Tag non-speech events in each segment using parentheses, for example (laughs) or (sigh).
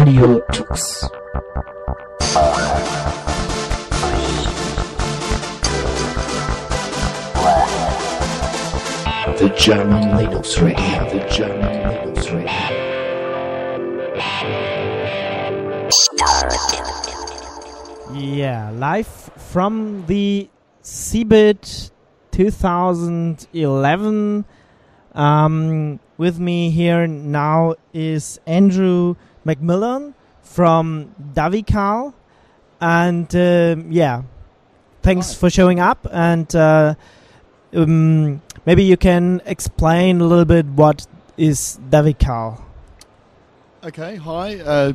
The German Linux Radio, the German Linux Radio. Yeah, live from the CeBIT 2011. Um, with me here now is Andrew McMillan from Davical. And um yeah, thanks for showing up. And uh, um, maybe you can explain a little bit what is Davical. Okay, hi. Uh,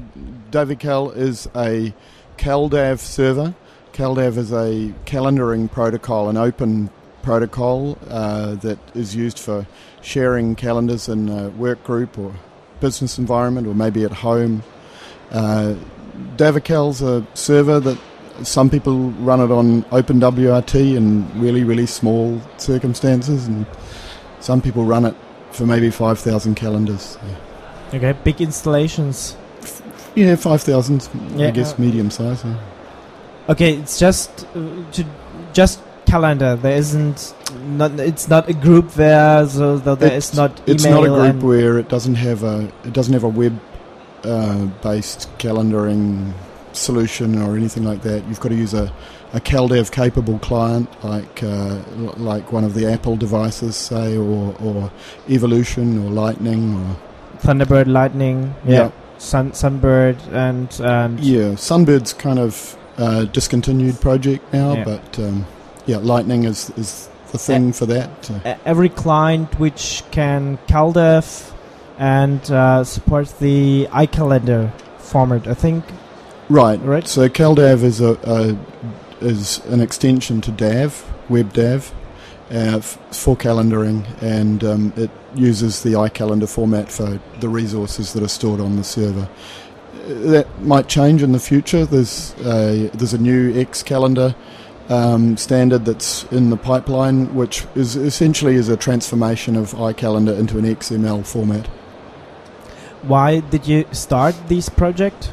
Davical is a CalDAV server. CalDAV is a calendaring protocol, an open protocol uh, that is used for sharing calendars in a work group or business environment or maybe at home. Uh, a server that some people run it on OpenWRT in really, really small circumstances, and some people run it for maybe 5,000 calendars. Okay, big installations. Yeah, 5,000, Yeah, I guess, uh, medium size. yeah. Okay, it's just uh, to, just calendar. There isn't not. It's not a group there, so there is It's- not email. It's not a group where it doesn't have a it doesn't have a web uh, based calendaring solution or anything like that. You've got to use a, a CalDAV capable client like uh, like one of the Apple devices, say, or or Evolution or Lightning or Thunderbird, Lightning, yeah, Yeah. Sun, Sunbird, and and yeah. Sunbird's kind of uh, discontinued project now, Yeah. but um, yeah, Lightning is is the thing for that. Every client which can CalDAV and uh, supports the iCalendar format. I think Right. Right. So CalDAV is a, a is an extension to DAV, WebDAV, uh, f- for calendaring, and um, it uses the iCalendar format for the resources that are stored on the server. Uh, That might change in the future. There's a, there's a new X calendar um, standard that's in the pipeline, which is essentially is a transformation of iCalendar into an XML format. why did you start this project?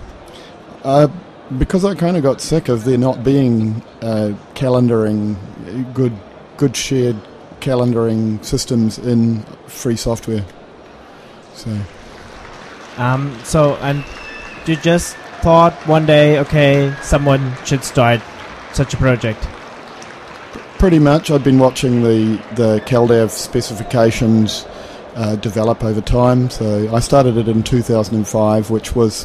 Uh, because I kind of got sick of there not being uh, calendaring, good, good shared calendaring systems in free software. So Um, so and you just thought one day, okay, someone should start such a project. pretty much, I've been watching the the CalDAV specifications uh, develop over time. So I started it in 2005, which was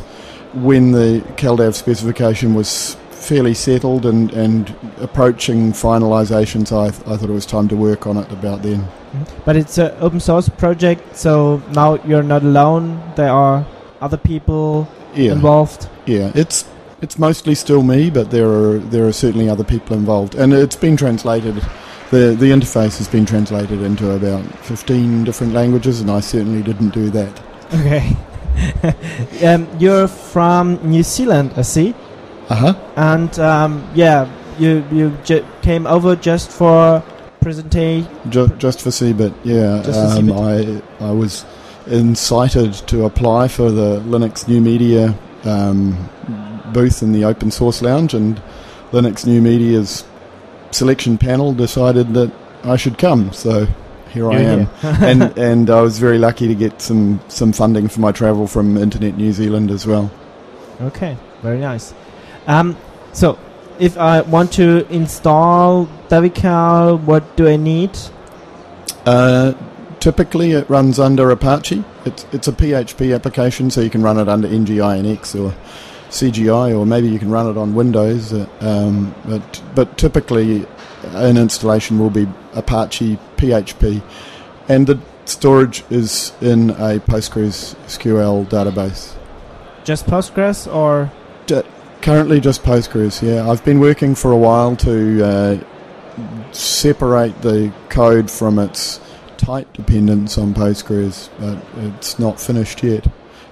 when the CalDAV specification was fairly settled and, and approaching finalisation. So I, I thought it was time to work on it about then. But it's an open source project, so now you're not alone. There are other people Yeah. involved. Yeah, it's it's mostly still me, but there are there are certainly other people involved, and it's been translated. the The interface has been translated into about fifteen different languages, and I certainly didn't do that. Okay. (laughs) um, you're from New Zealand, I see. Uh huh. And um, yeah, you you ju- came over just for presentation. Just, just for CeBIT, yeah. Just for um, CeBIT. I I was incited to apply for the Linux New Media um, booth in the Open Source Lounge, and Linux New Media's selection panel decided that I should come. So here I am. (laughs) and and I was very lucky to get some some funding for my travel from Internet New Zealand as well. Okay, very nice. Um, so, if I want to install Davical, what do I need? Uh, typically, it runs under Apache. It's it's a PHP application, so you can run it under NGINX or CGI, or maybe you can run it on Windows. Uh, um, but but typically, an installation will be Apache PHP, and the storage is in a PostgreSQL database. Just Postgres or Currently, just Postgres. Yeah, I've been working for a while to uh, separate the code from its tight dependence on Postgres, but it's not finished yet.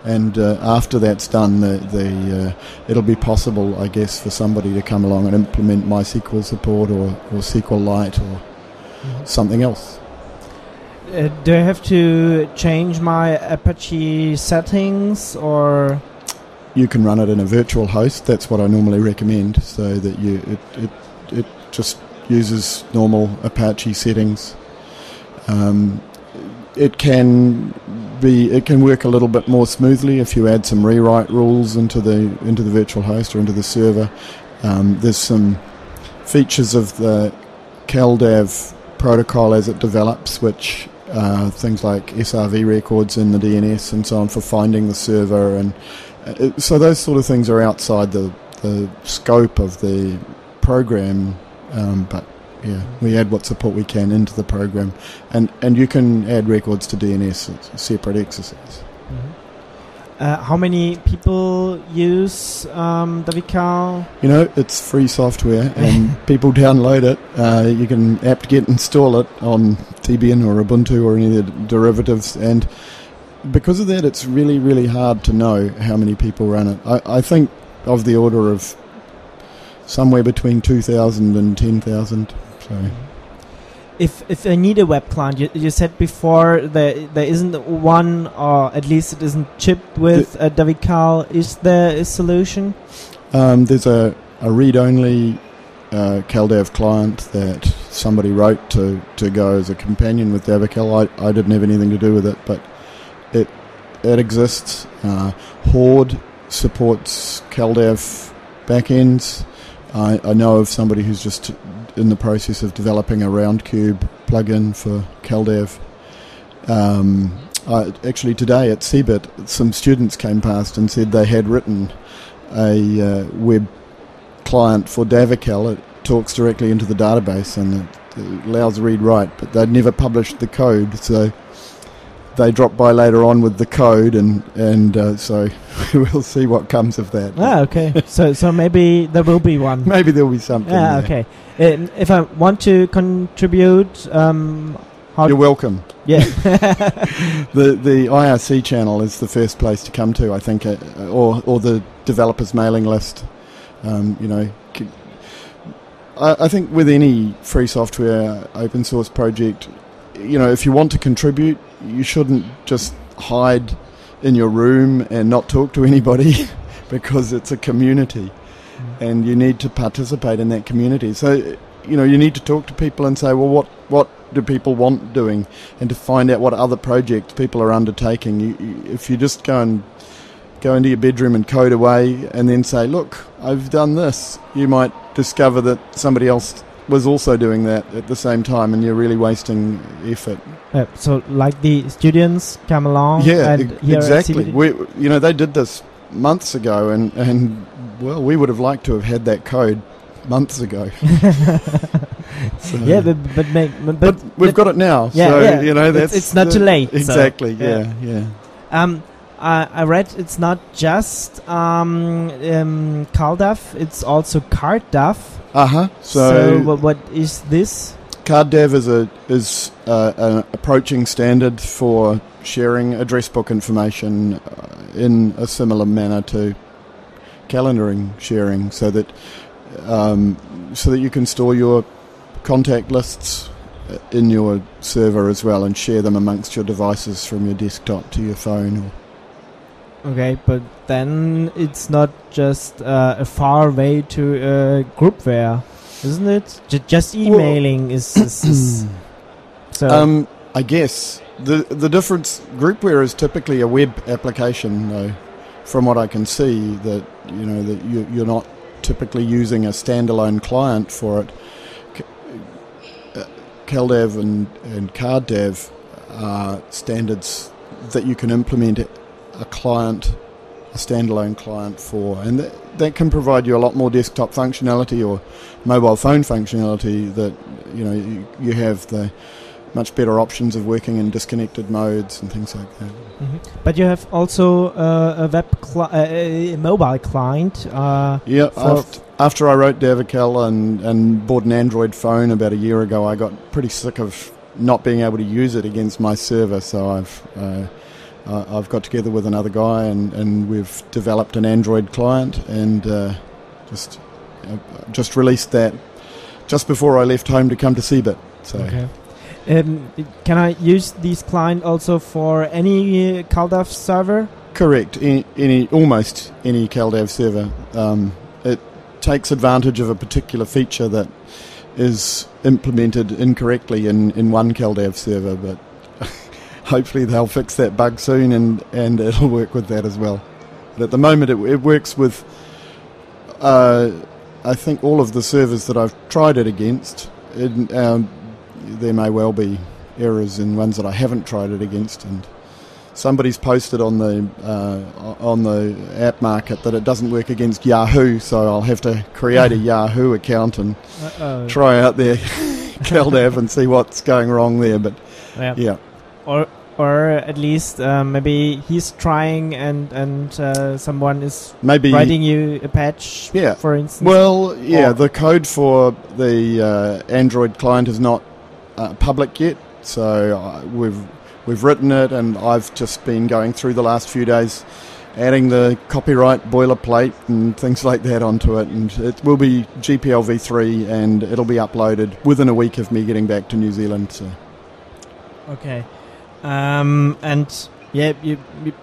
And uh, after that's done, the, the uh, it'll be possible, I guess, for somebody to come along and implement MySQL support or, or SQLite or something else. uh, do I have to change my Apache settings or? you can run it in a virtual host. That's what I normally recommend, so that you it it, it just uses normal Apache settings. Um, it can be it can work a little bit more smoothly if you add some rewrite rules into the into the virtual host or into the server. Um, there's some features of the CalDAV protocol as it develops, which uh, things like SRV records in the DNS and so on for finding the server, and uh, so those sort of things are outside the the scope of the program, um, but yeah, we add what support we can into the program, and and you can add records to DNS. It's a separate exercise. Uh, how many people use um, Davical? You know, it's free software, (laughs) and people download it. Uh, you can apt-get install it on Debian or Ubuntu or any of the derivatives, and because of that, it's really really hard to know how many people run it. I, I think of the order of somewhere between 2,000 and 10,000. So. If if I need a web client, you, you said before there there isn't one, or at least it isn't chipped with a Davical. Is there a solution? Um, there's a, a read-only uh, CalDAV client that somebody wrote to, to go as a companion with Davical. I, I didn't have anything to do with it, but it it exists. Uh, Horde supports CalDAV backends. I, I know of somebody who's just in the process of developing a Roundcube plugin for CalDAV. Um, I, actually, today at CeBIT, some students came past and said they had written a uh, web client for Davical. It talks directly into the database and it allows read write, but they'd never published the code, so they dropped by later on with the code, and and uh, so (laughs) we'll see what comes of that. Ah, okay. so so maybe there will be one. (laughs) Maybe there'll be something. Yeah, there. okay. Um, if I want to contribute, um, You're welcome. yeah, (laughs) The the IRC channel is the first place to come to, I think, uh, or or the developers mailing list. Um, you know, I, I think with any free software open source project, you know, if you want to contribute, you shouldn't just hide in your room and not talk to anybody (laughs) because it's a community and you need to participate in that community. So, you know, you need to talk to people and say, well, what, what do people want doing? And to find out what other projects people are undertaking. You, you, if you just go and go into your bedroom and code away and then say, look, I've done this, you might discover that somebody else was also doing that at the same time and you're really wasting effort. Uh, so like the students come along. Yeah, and e- exactly. We, you know, they did this months ago, and, and well, we would have liked to have had that code months ago. (laughs) (laughs) So- yeah, but but, make, but, but we've got it now. Yeah, so, yeah. you know, It's- that's it's not the- too late, so, Exactly. yeah. yeah, yeah. Um, I, I read it's not just um, um, CalDAV, it's also CardDAV. Uh huh. So, So, wha- what is this? CardDAV is a is uh, an approaching standard for sharing address book information uh, in a similar manner to calendaring sharing, so that um, so that you can store your contact lists uh, in your server as well and share them amongst your devices from your desktop to your phone. Okay, but then it's not just uh, a far way to uh, groupware, isn't it? J- just emailing is, is, is (clears throat) so. Um, I guess the the difference groupware is typically a web application, though. From what I can see, that you know that you, you're not typically using a standalone client for it. Uh, and and CardDAV are standards that you can implement a client, a standalone client for, and that, that can provide you a lot more desktop functionality or mobile phone functionality that you know you, you have the much better options of working in disconnected modes and things like that. Mhm. But you have also uh, a web cli- uh, a mobile client. Uh, Yeah, after, after I wrote Davical and, and bought an Android phone about a year ago, I got pretty sick of not being able to use it against my server. So I've uh, I've got together with another guy and, and we've developed an Android client and uh, just uh, just released that just before I left home to come to CeBIT. So Okay. Um, can I use this client also for any uh, CalDAV server? Correct. Any, any almost any CalDAV server. Um, it takes advantage of a particular feature that is implemented incorrectly in, in one CalDAV server, but hopefully they'll fix that bug soon and, and (laughs) it'll work with that as well. But at the moment, it, it works with, uh, I think, all of the servers that I've tried it against. It, um, there may well be errors in ones that I haven't tried it against, and somebody's posted on the uh, on the app market that it doesn't work against Yahoo, so I'll have to create a (laughs) Yahoo account and Uh-oh. try out their (laughs) CalDAV and see what's going wrong there. But Yeah. yeah, Or or at least uh, maybe he's trying and and uh, someone is maybe writing you a patch. Yeah. For instance. Well, yeah, Or- the code for the uh, Android client is not uh, public yet, so uh, we've we've written it, and I've just been going through the last few days, adding the copyright boilerplate and things like that onto it, and it will be GPL v3, and it'll be uploaded within a week of me getting back to New Zealand. So Okay. Um, and yeah, you, you,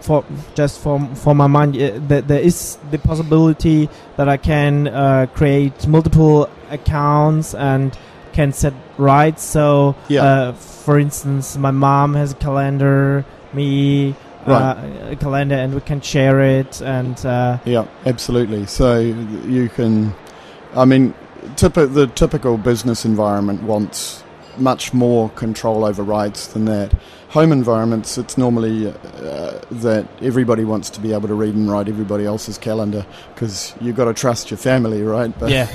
for just for for my mind, uh, that there is the possibility that I can uh, create multiple accounts and can set rights. So, Yeah. uh, for instance, my mom has a calendar, me Right. uh, a calendar, and we can share it. And uh, Yeah, absolutely. So you can, I mean, typ- the typical business environment wants much more control over rights than that. Home environments, it's normally uh, that everybody wants to be able to read and write everybody else's calendar because you've got to trust your family, right? But, yeah,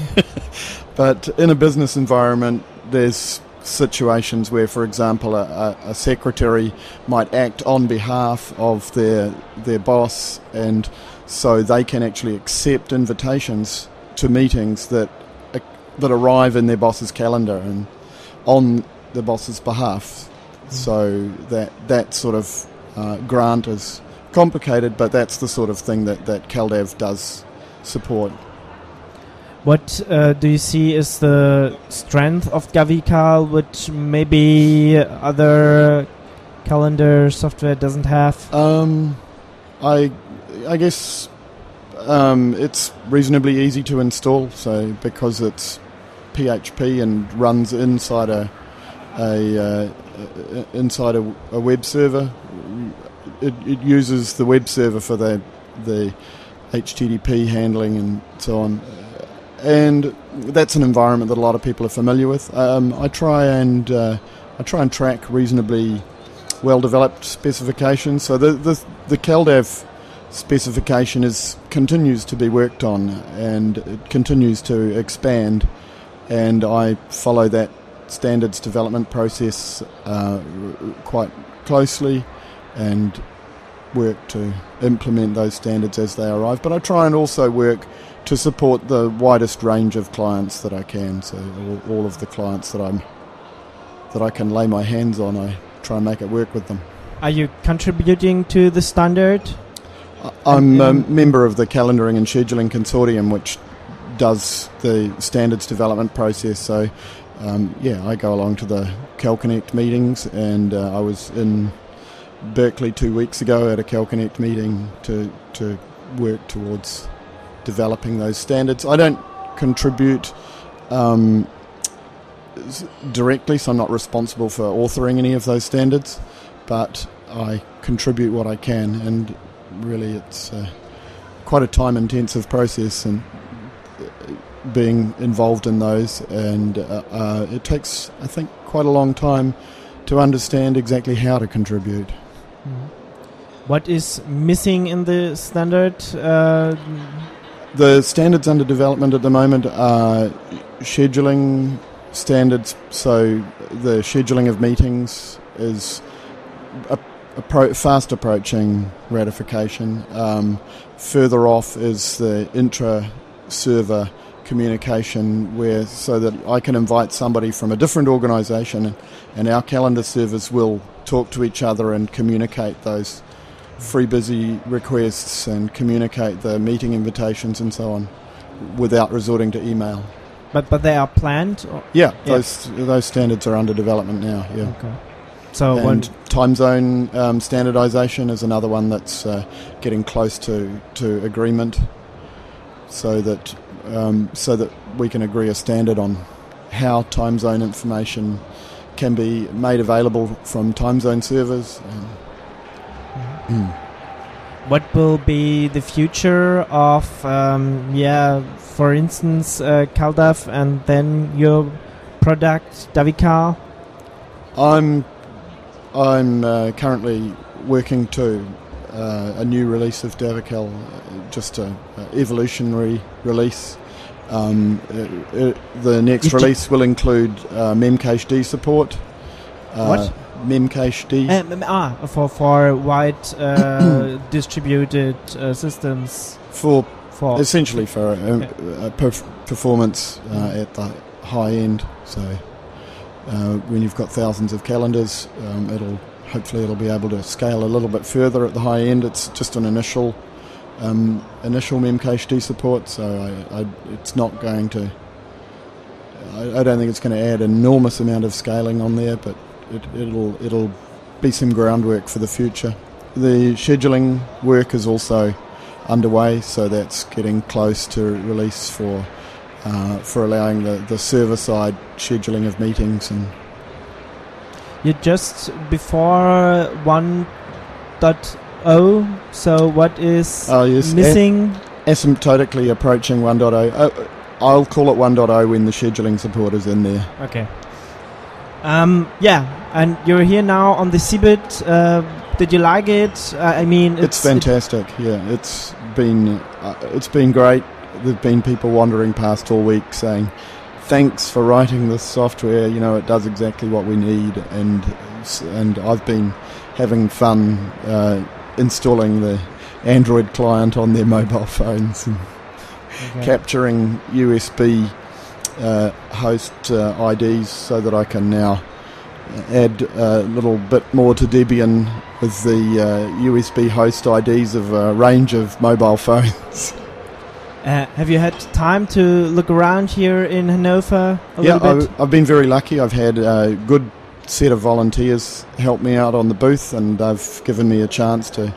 (laughs) but in a business environment, there's situations where, for example, a, a, secretary might act on behalf of their their boss, and so they can actually accept invitations to meetings that uh, that arrive in their boss's calendar and on the boss's behalf. So that that sort of uh, grant is complicated, but that's the sort of thing that that CalDAV does support. What uh, do you see is the strength of Davical, which maybe other calendar software doesn't have? Um, I, I guess um, it's reasonably easy to install. So because it's PHP and runs inside a, a uh, inside a, a web server, it, it uses the web server for the the HTTP handling and so on. And that's an environment that a lot of people are familiar with. Um, I try and uh, I try and track reasonably well developed specifications. So the the, the CalDAV specification is continues to be worked on and it continues to expand. And I follow that standards development process uh, quite closely and work to implement those standards as they arrive. But I try and also work to support the widest range of clients that I can. So all, all of the clients that I'm that I can lay my hands on, I try and make it work with them. Are you contributing to the standard? I'm a member of the calendaring and scheduling consortium, which does the standards development process. So, um, yeah, I go along to the CalConnect meetings, and uh, I was in Berkeley two weeks ago at a CalConnect meeting to to work towards developing those standards. I don't contribute um, directly, so I'm not responsible for authoring any of those standards, but I contribute what I can, and really it's uh, quite a time intensive process and being involved in those and uh, uh, it takes I think quite a long time to understand exactly how to contribute. What is missing in the standard? Uh, The standards under development at the moment are scheduling standards. So the scheduling of meetings is a, appro- fast approaching ratification. Um, further off is the intra-server communication, where so that I can invite somebody from a different organisation, and, our calendar servers will talk to each other and communicate those free busy requests and communicate the meeting invitations and so on without resorting to email. but but they are planned. Or? Yeah, Yeah. those those standards are under development now. Yeah. Okay. So and time zone um, standardization is another one that's uh, getting close to, to agreement, so that um, so that we can agree a standard on how time zone information can be made available from time zone servers. And, Mm. what will be the future of um, yeah, for instance, uh, CalDAV and then your product Davical? I'm I'm uh, currently working to uh, a new release of Davical, uh, just a, a evolutionary release. Um, uh, uh, the next You release will include uh, Memcache support. Uh, What? Memcache Um, ah, for for wide uh, (coughs) distributed uh, systems for for essentially for perf- performance uh, at the high end. So uh, when you've got thousands of calendars, um, it'll hopefully it'll be able to scale a little bit further at the high end. It's just an initial um, initial Memcache support, so I, I, it's not going to. I, I don't think it's going to add enormous amount of scaling on there, but it, it'll it'll be some groundwork for the future. The scheduling work is also underway, so that's getting close to release for uh, for allowing the, the server side scheduling of meetings and you just before 1.0 so what is oh yes, a- missing asymptotically approaching 1.0. Uh, I'll call it 1.0 when the scheduling support is in there. okay um yeah and you're here now on the CeBIT uh, did you like it uh, i mean It's, it's, fantastic. yeah, it's been uh, it's been great. There've been people wandering past all week saying, "Thanks for writing this software. You know, it does exactly what we need." And and I've been having fun uh, installing the Android client on their (laughs) mobile phones and okay. capturing USB uh, host uh, IDs so that I can now add a little bit more to Debian with the uh, USB host IDs of a range of mobile (laughs) phones. Uh, have you had time to look around here in hanover a yeah, little bit I, I've been very lucky. I've had a good set of volunteers help me out on the booth, and they've given me a chance to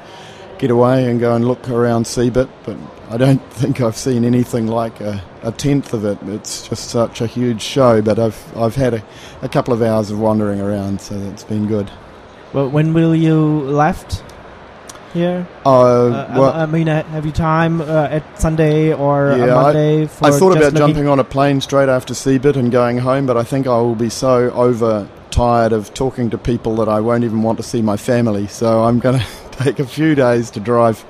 get away and go and look around CeBIT. But I don't (laughs) think I've seen anything like a, a tenth of it. It's just such a huge show. But I've I've had a, a couple of hours of wandering around, so that's been good. well, when will you left here Uh, uh, well, I, I mean uh, have you time uh, at sunday or Yeah, I- monday for I thought about jumping on a plane straight after CeBIT and going home, but I think I will be so overtired of talking to people that I won't even want to see my family. So I'm going (laughs) to take a few days to drive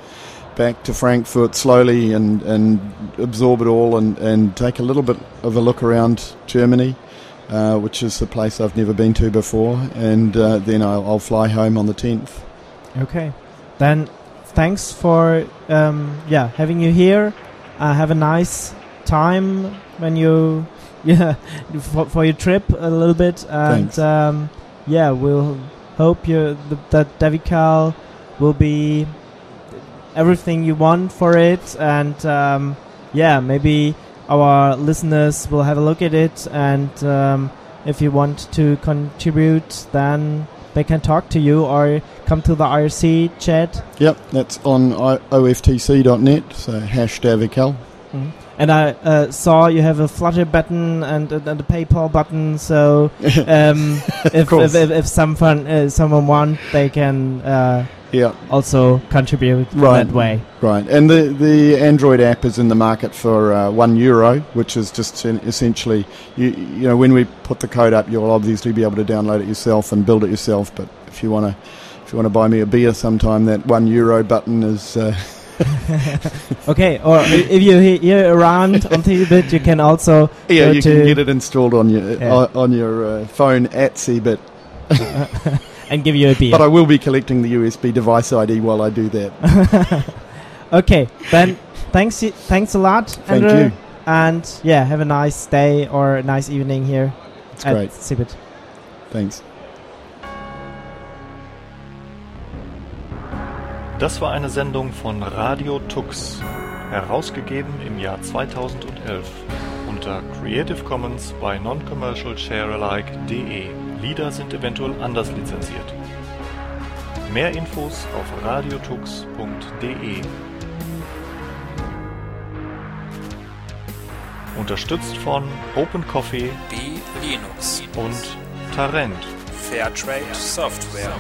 back to Frankfurt slowly and, and absorb it all and, and take a little bit of a look around Germany, uh, which is a place I've never been to before. And uh, then I'll, I'll fly home on the 10th. Okay, then thanks for um, yeah having you here. Uh, have a nice time when you (laughs) yeah for, for your trip a little bit. And um, yeah we'll hope you th- that Davical will be everything you want for it. And um, yeah maybe our listeners will have a look at it. And um, if you want to contribute then they can talk to you or come to the IRC chat. Yep, that's on oftc.net, so hash Davical. And I uh, saw you have a Flattr button and, and, and a PayPal button. So (laughs) um, if, if, if if someone uh, someone want, they can uh, Yeah, also contribute Right. that way. Right, and the the Android app is in the market for uh, one euro, which is just essentially you you know when we put the code up, you'll obviously be able to download it yourself and build it yourself. But if you want to if you want to buy me a beer sometime, that one euro button is uh, (laughs) Okay, or if you're he- here around on CeBIT, you can also yeah you can get it installed on your Yeah. uh, on your uh, phone at CeBIT. (laughs) and give you a beer. But I will be collecting the USB device ID while I do that. (laughs) okay, then thanks thanks a lot, Thank Andrew. you. And yeah, have a nice day or a nice evening here It's at great. Cbit. Thanks. Das war eine Sendung von Radio Tux, Herausgegeben im Jahr 2011 unter Creative Commons by Non-Commercial Sharealike.de. Lieder sind eventuell anders lizenziert. Mehr Infos auf radiotux.de. Unterstützt von Open Coffee B Linux und Tarent. Fairtrade Software.